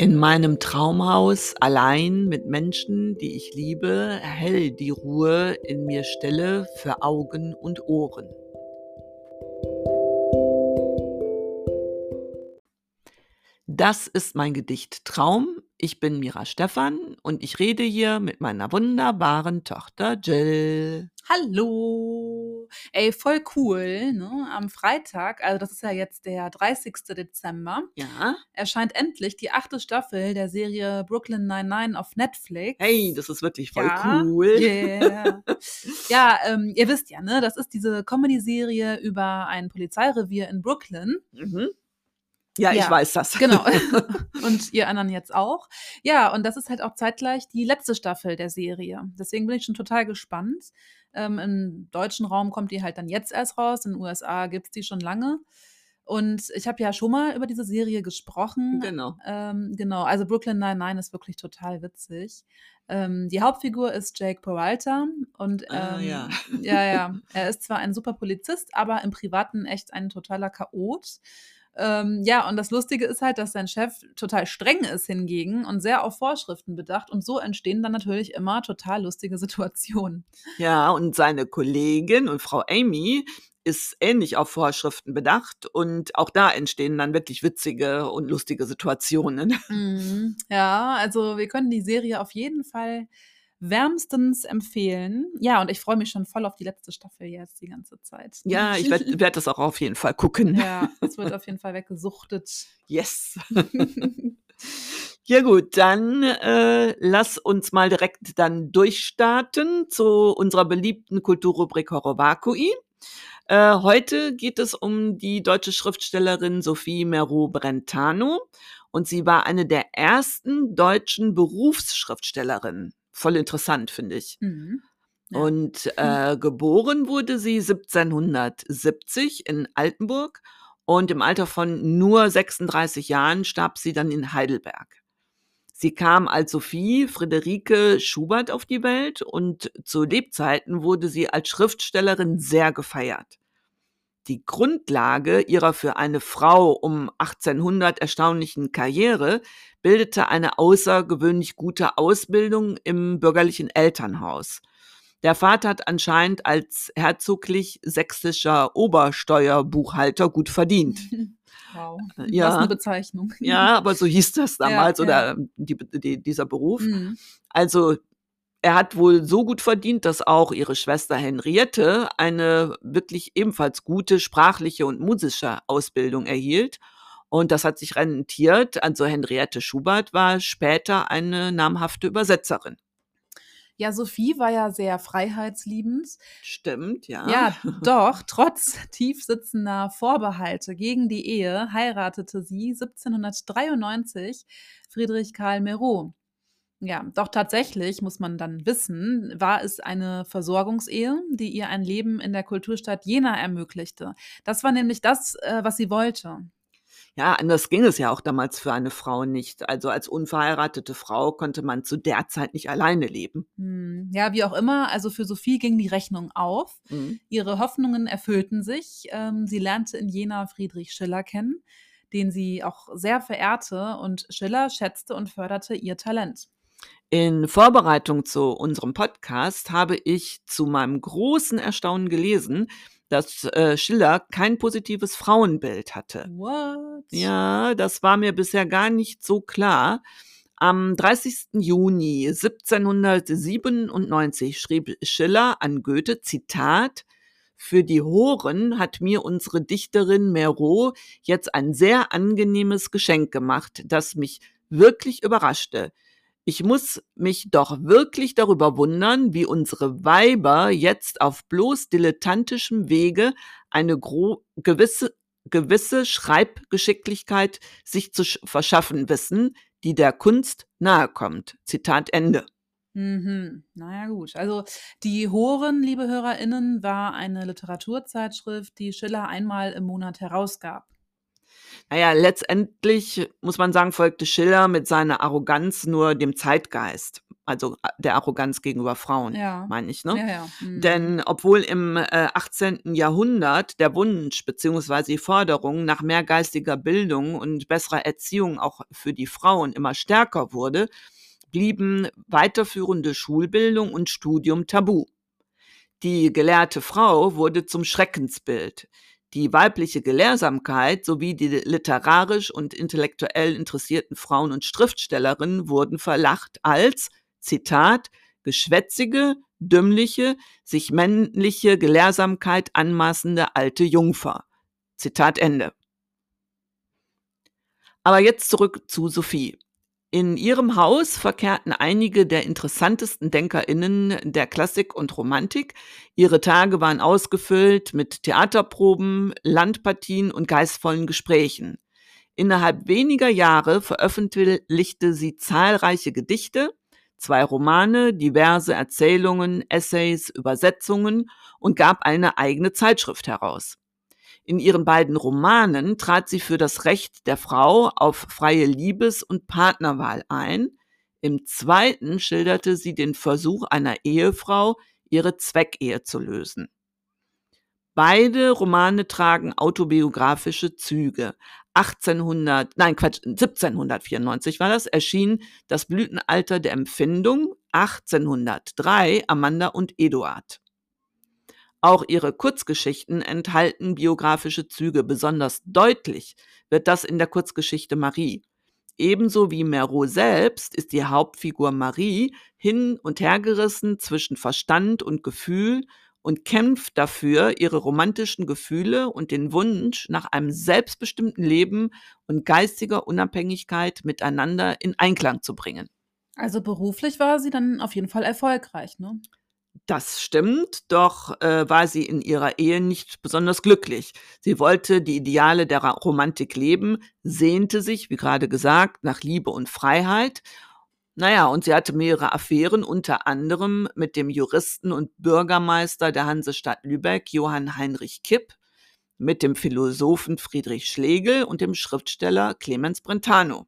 In meinem Traumhaus, allein mit Menschen, die ich liebe, erhält die Ruhe in mir Stille für Augen und Ohren. Das ist mein Gedicht Traum. Ich bin Mira Stephan und ich rede hier mit meiner wunderbaren Tochter Jill. Hallo. Ey, voll cool, ne? Am Freitag, also das ist ja jetzt der 30. Dezember, Ja? erscheint endlich die achte Staffel der Serie Brooklyn 99 auf Netflix. Hey, das ist wirklich voll Ja, cool. Yeah. ja, ähm, ihr wisst ja, ne? Das ist diese Comedy-Serie über ein Polizeirevier in Brooklyn. Mhm. Ja, ich Ja, weiß das. Genau. und ihr anderen jetzt auch. Ja, und das ist halt auch zeitgleich die letzte Staffel der Serie. Deswegen bin ich schon total gespannt. Ähm, Im deutschen Raum kommt die halt dann jetzt erst raus. In den USA gibt es die schon lange. Und ich habe ja schon mal über diese Serie gesprochen. Genau. Ähm, genau, also Brooklyn 99 ist wirklich total witzig. Ähm, die Hauptfigur ist Jake Peralta und ähm, Ah, ja. ja, ja, er ist zwar ein super Polizist, aber im Privaten echt ein totaler Chaot. Ähm, ja, und das Lustige ist halt, dass sein Chef total streng ist hingegen und sehr auf Vorschriften bedacht und so entstehen dann natürlich immer total lustige Situationen. Ja, und seine Kollegin und Frau Amy ist ähnlich auf Vorschriften bedacht und auch da entstehen dann wirklich witzige und lustige Situationen. Mhm. Ja, also wir können die Serie auf jeden Fall wärmstens empfehlen. Ja, und ich freue mich schon voll auf die letzte Staffel jetzt die ganze Zeit. Ja, ich werde werd das auch auf jeden Fall gucken. Ja, es wird auf jeden Fall weggesuchtet. Yes. Ja gut, dann äh, lass uns mal direkt dann durchstarten zu unserer beliebten Kulturrubrik Horowakui. Äh, heute geht es um die deutsche Schriftstellerin Sophie Meru-Brentano und sie war eine der ersten deutschen Berufsschriftstellerinnen. Voll interessant, finde ich. Mhm. Ja. Und äh, geboren wurde sie 1770 in Altenburg und im Alter von nur 36 Jahren starb sie dann in Heidelberg. Sie kam als Sophie Friederike Schubert auf die Welt und zu Lebzeiten wurde sie als Schriftstellerin sehr gefeiert. Die Grundlage ihrer für eine Frau um 1800 erstaunlichen Karriere bildete eine außergewöhnlich gute Ausbildung im bürgerlichen Elternhaus. Der Vater hat anscheinend als herzoglich sächsischer Obersteuerbuchhalter gut verdient. Wow. Ja. Was eine Bezeichnung. Ja, aber so hieß das damals Ja, oder die, die, dieser Beruf. Mhm. Also er hat wohl so gut verdient, dass auch ihre Schwester Henriette eine wirklich ebenfalls gute sprachliche und musische Ausbildung erhielt. Und das hat sich rentiert. Also Henriette Schubert war später eine namhafte Übersetzerin. Ja, Sophie war ja sehr freiheitsliebend. Stimmt, ja. Ja, doch, trotz tiefsitzender Vorbehalte gegen die Ehe heiratete sie 1793 Friedrich Karl Mereau. Ja, doch tatsächlich, muss man dann wissen, war es eine Versorgungsehe, die ihr ein Leben in der Kulturstadt Jena ermöglichte. Das war nämlich das, äh, was sie wollte. Ja, anders ging es ja auch damals für eine Frau nicht. Also als unverheiratete Frau konnte man zu der Zeit nicht alleine leben. Hm, Ja, wie auch immer, also für Sophie ging die Rechnung auf. Mhm. Ihre Hoffnungen erfüllten sich. Ähm, sie lernte in Jena Friedrich Schiller kennen, den sie auch sehr verehrte und Schiller schätzte und förderte ihr Talent. In Vorbereitung zu unserem Podcast habe ich zu meinem großen Erstaunen gelesen, dass äh, Schiller kein positives Frauenbild hatte. What? Ja, das war mir bisher gar nicht so klar. Am 30. Juni 1797 schrieb Schiller an Goethe, Zitat, für die Horen hat mir unsere Dichterin Mereau jetzt ein sehr angenehmes Geschenk gemacht, das mich wirklich überraschte. Ich muss mich doch wirklich darüber wundern, wie unsere Weiber jetzt auf bloß dilettantischem Wege eine gewisse, gewisse Schreibgeschicklichkeit sich zu sch- verschaffen wissen, die der Kunst nahe kommt. Zitat Ende. Mhm. Naja, gut. Also die Horen, liebe HörerInnen, war eine Literaturzeitschrift, die Schiller einmal im Monat herausgab. Naja, letztendlich muss man sagen, folgte Schiller mit seiner Arroganz nur dem Zeitgeist. also äh, der Arroganz gegenüber Frauen, Ja. meine ich, ne? Ja, ja. Mhm. Denn obwohl im äh, 18. Jahrhundert der Wunsch bzw. die Forderung nach mehr geistiger Bildung und besserer Erziehung auch für die Frauen immer stärker wurde, blieben weiterführende Schulbildung und Studium tabu. Die gelehrte Frau wurde zum Schreckensbild. Die weibliche Gelehrsamkeit sowie die literarisch und intellektuell interessierten Frauen und Schriftstellerinnen wurden verlacht als, Zitat, geschwätzige, dümmliche, sich männliche Gelehrsamkeit anmaßende alte Jungfer. Zitat Ende. Aber jetzt zurück zu Sophie. In ihrem Haus verkehrten einige der interessantesten Denkerinnen der Klassik und Romantik. Ihre Tage waren ausgefüllt mit Theaterproben, Landpartien und geistvollen Gesprächen. Innerhalb weniger Jahre veröffentlichte sie zahlreiche Gedichte, zwei Romane, diverse Erzählungen, Essays, Übersetzungen und gab eine eigene Zeitschrift heraus. In ihren beiden Romanen trat sie für das Recht der Frau auf freie Liebes- und Partnerwahl ein. Im zweiten schilderte sie den Versuch einer Ehefrau, ihre Zweckehe zu lösen. Beide Romane tragen autobiografische Züge. 1800, nein, Quatsch, 1794 war das, erschien Das Blütenalter der Empfindung, 1803 Amanda und Eduard. Auch ihre Kurzgeschichten enthalten biografische Züge. Besonders deutlich wird das in der Kurzgeschichte Marie. Ebenso wie Merot selbst ist die Hauptfigur Marie hin und hergerissen zwischen Verstand und Gefühl und kämpft dafür, ihre romantischen Gefühle und den Wunsch nach einem selbstbestimmten Leben und geistiger Unabhängigkeit miteinander in Einklang zu bringen. Also beruflich war sie dann auf jeden Fall erfolgreich, ne? Das stimmt, doch äh, war sie in ihrer Ehe nicht besonders glücklich. Sie wollte die Ideale der Romantik leben, sehnte sich, wie gerade gesagt, nach Liebe und Freiheit. Naja, und sie hatte mehrere Affären, unter anderem mit dem Juristen und Bürgermeister der Hansestadt Lübeck, Johann Heinrich Kipp, mit dem Philosophen Friedrich Schlegel und dem Schriftsteller Clemens Brentano.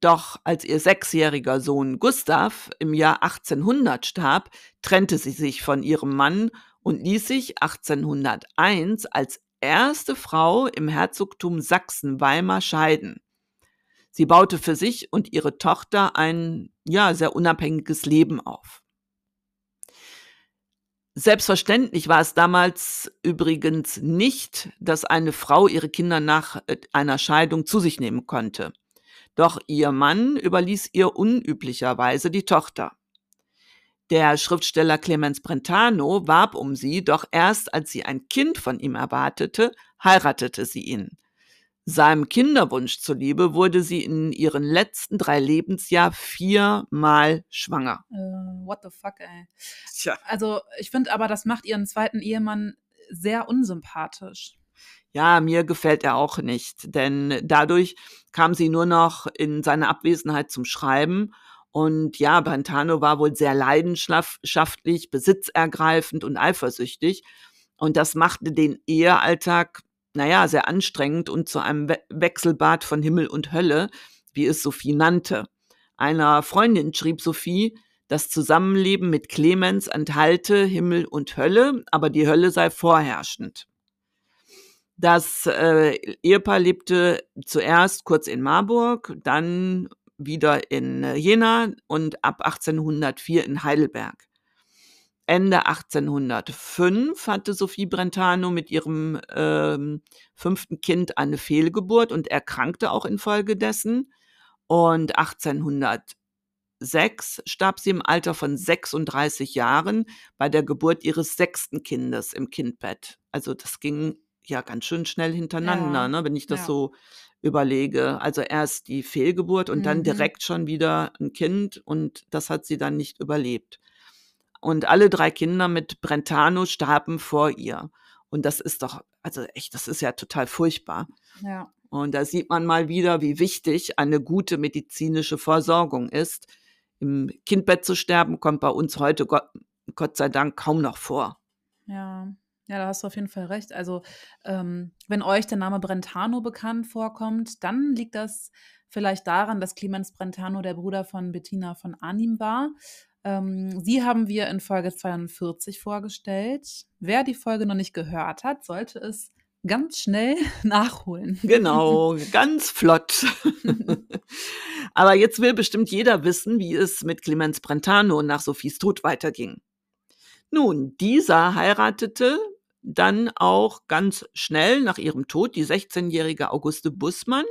Doch als ihr sechsjähriger Sohn Gustav im Jahr 1800 starb, trennte sie sich von ihrem Mann und ließ sich 1801 als erste Frau im Herzogtum Sachsen-Weimar scheiden. Sie baute für sich und ihre Tochter ein, ja, sehr unabhängiges Leben auf. Selbstverständlich war es damals übrigens nicht, dass eine Frau ihre Kinder nach äh, einer Scheidung zu sich nehmen konnte. Doch ihr Mann überließ ihr unüblicherweise die Tochter. Der Schriftsteller Clemens Brentano warb um sie, doch erst als sie ein Kind von ihm erwartete, heiratete sie ihn. Seinem Kinderwunsch zuliebe wurde sie in ihren letzten drei Lebensjahr viermal schwanger. Äh, what the fuck, ey. Tja. Also ich finde aber, das macht ihren zweiten Ehemann sehr unsympathisch. Ja, mir gefällt er auch nicht, denn dadurch kam sie nur noch in seiner Abwesenheit zum Schreiben. Und ja, Brentano war wohl sehr leidenschaftlich, besitzergreifend und eifersüchtig. Und das machte den Ehealltag, naja, sehr anstrengend und zu einem We Wechselbad von Himmel und Hölle, wie es Sophie nannte. Einer Freundin schrieb Sophie, das Zusammenleben mit Clemens enthalte Himmel und Hölle, aber die Hölle sei vorherrschend. Das äh, Ehepaar lebte zuerst kurz in Marburg, dann wieder in äh, Jena und ab 1804 in Heidelberg. Ende 1805 hatte Sophie Brentano mit ihrem ähm, fünften Kind eine Fehlgeburt und erkrankte auch infolgedessen. Und 1806 starb sie im Alter von 36 Jahren bei der Geburt ihres sechsten Kindes im Kindbett. Also das ging ja ganz schön schnell hintereinander, Ja, ne, wenn ich das ja. so überlege. Also erst die Fehlgeburt und dann Mhm. direkt schon wieder ein Kind und das hat sie dann nicht überlebt. Und alle drei Kinder mit Brentano starben vor ihr. Und das ist doch, also echt, das ist ja total furchtbar. Ja. Und da sieht man mal wieder, wie wichtig eine gute medizinische Versorgung ist. Im Kindbett zu sterben kommt bei uns heute Gott, Gott sei Dank kaum noch vor. Ja, ja, da hast du auf jeden Fall recht. Also, ähm, wenn euch der Name Brentano bekannt vorkommt, dann liegt das Vielleicht daran, dass Clemens Brentano der Bruder von Bettina von Arnim war. Ähm, sie haben wir in Folge 42 vorgestellt. Wer die Folge noch nicht gehört hat, sollte es ganz schnell nachholen. Genau, ganz flott. Aber jetzt will bestimmt jeder wissen, wie es mit Clemens Brentano nach Sophies Tod weiterging. Nun, dieser heiratete dann auch ganz schnell nach ihrem Tod die 16-jährige Auguste Bussmann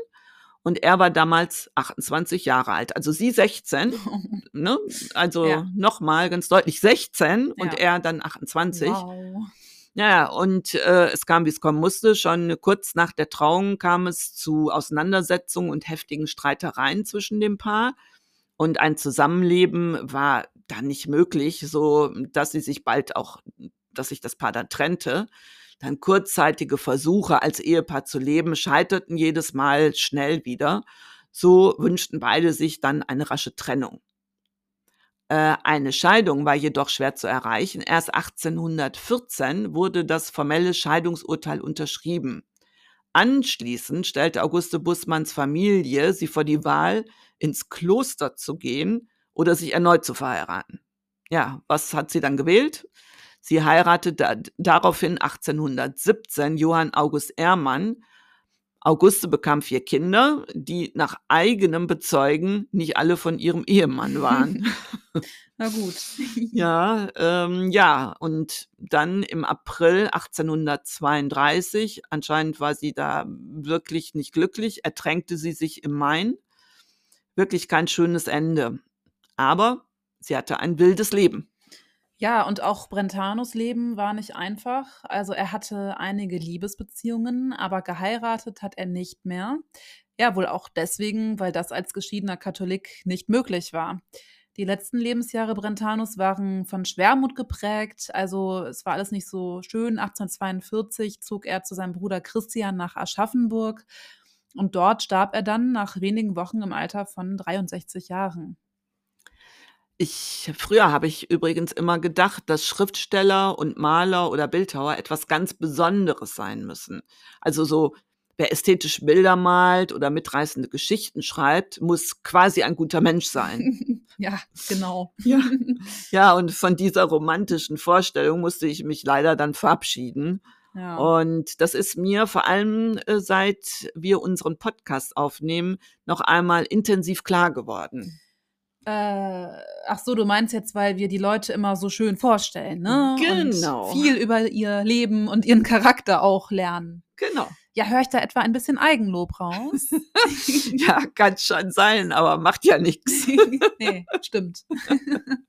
und er war damals 28 Jahre alt. Also sie 16, ne? also Ja. nochmal ganz deutlich 16 und Ja. er dann 28. Wow. Ja, und äh, es kam, wie es kommen musste. Schon kurz nach der Trauung kam es zu Auseinandersetzungen und heftigen Streitereien zwischen dem Paar. Und ein Zusammenleben war dann nicht möglich, so dass sie sich bald auch, dass sich das Paar dann trennte. Dann kurzzeitige Versuche, als Ehepaar zu leben, scheiterten jedes Mal schnell wieder. So wünschten beide sich dann eine rasche Trennung. Äh, eine Scheidung war jedoch schwer zu erreichen. Erst 1814 wurde das formelle Scheidungsurteil unterschrieben. Anschließend stellte Auguste Bussmanns Familie sie vor die Wahl, ins Kloster zu gehen oder sich erneut zu verheiraten. Ja, was hat sie dann gewählt? Sie heiratete daraufhin 1817 Johann August Ehrmann. Auguste bekam vier Kinder, die nach eigenem Bezeugen nicht alle von ihrem Ehemann waren. Na gut. Ja, ähm, ja, und dann im April 1832, anscheinend war sie da wirklich nicht glücklich, ertränkte sie sich im Main. Wirklich kein schönes Ende. Aber sie hatte ein wildes Leben. Ja, und auch Brentanos Leben war nicht einfach. Also er hatte einige Liebesbeziehungen, aber geheiratet hat er nicht mehr. Ja, wohl auch deswegen, weil das als geschiedener Katholik nicht möglich war. Die letzten Lebensjahre Brentanos waren von Schwermut geprägt, also es war alles nicht so schön. 1842 zog er zu seinem Bruder Christian nach Aschaffenburg und dort starb er dann nach wenigen Wochen im Alter von 63 Jahren. Ich, früher habe ich übrigens immer gedacht, dass Schriftsteller und Maler oder Bildhauer etwas ganz Besonderes sein müssen. Also so, wer ästhetische Bilder malt oder mitreißende Geschichten schreibt, muss quasi ein guter Mensch sein. ja, genau. Ja. Ja, und von dieser romantischen Vorstellung musste ich mich leider dann verabschieden. Ja. Und das ist mir vor allem, äh, seit wir unseren Podcast aufnehmen, noch einmal intensiv klar geworden. Äh, ach so, du meinst jetzt, weil wir die Leute immer so schön vorstellen, ne? Genau. Und viel über ihr Leben und ihren Charakter auch lernen. Genau. Ja, höre ich da etwa ein bisschen Eigenlob raus? Ja, kann schon sein, aber macht ja nichts. nee, stimmt.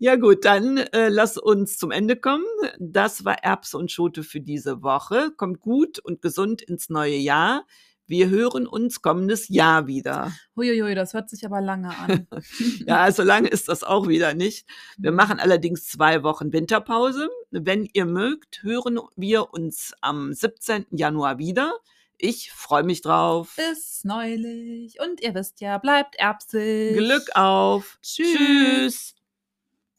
Ja gut, dann äh, lass uns zum Ende kommen. Das war Erbse und Schote für diese Woche. Kommt gut und gesund ins neue Jahr. Wir hören uns kommendes Jahr wieder. Huiuiui, das hört sich aber lange an. Ja, so lange ist das auch wieder nicht. Wir machen allerdings zwei Wochen Winterpause. Wenn ihr mögt, hören wir uns am 17. Januar wieder. Ich freue mich drauf. Bis neulich. Und ihr wisst ja, bleibt Erbsig. Glück auf. Tschüss. Tschüss.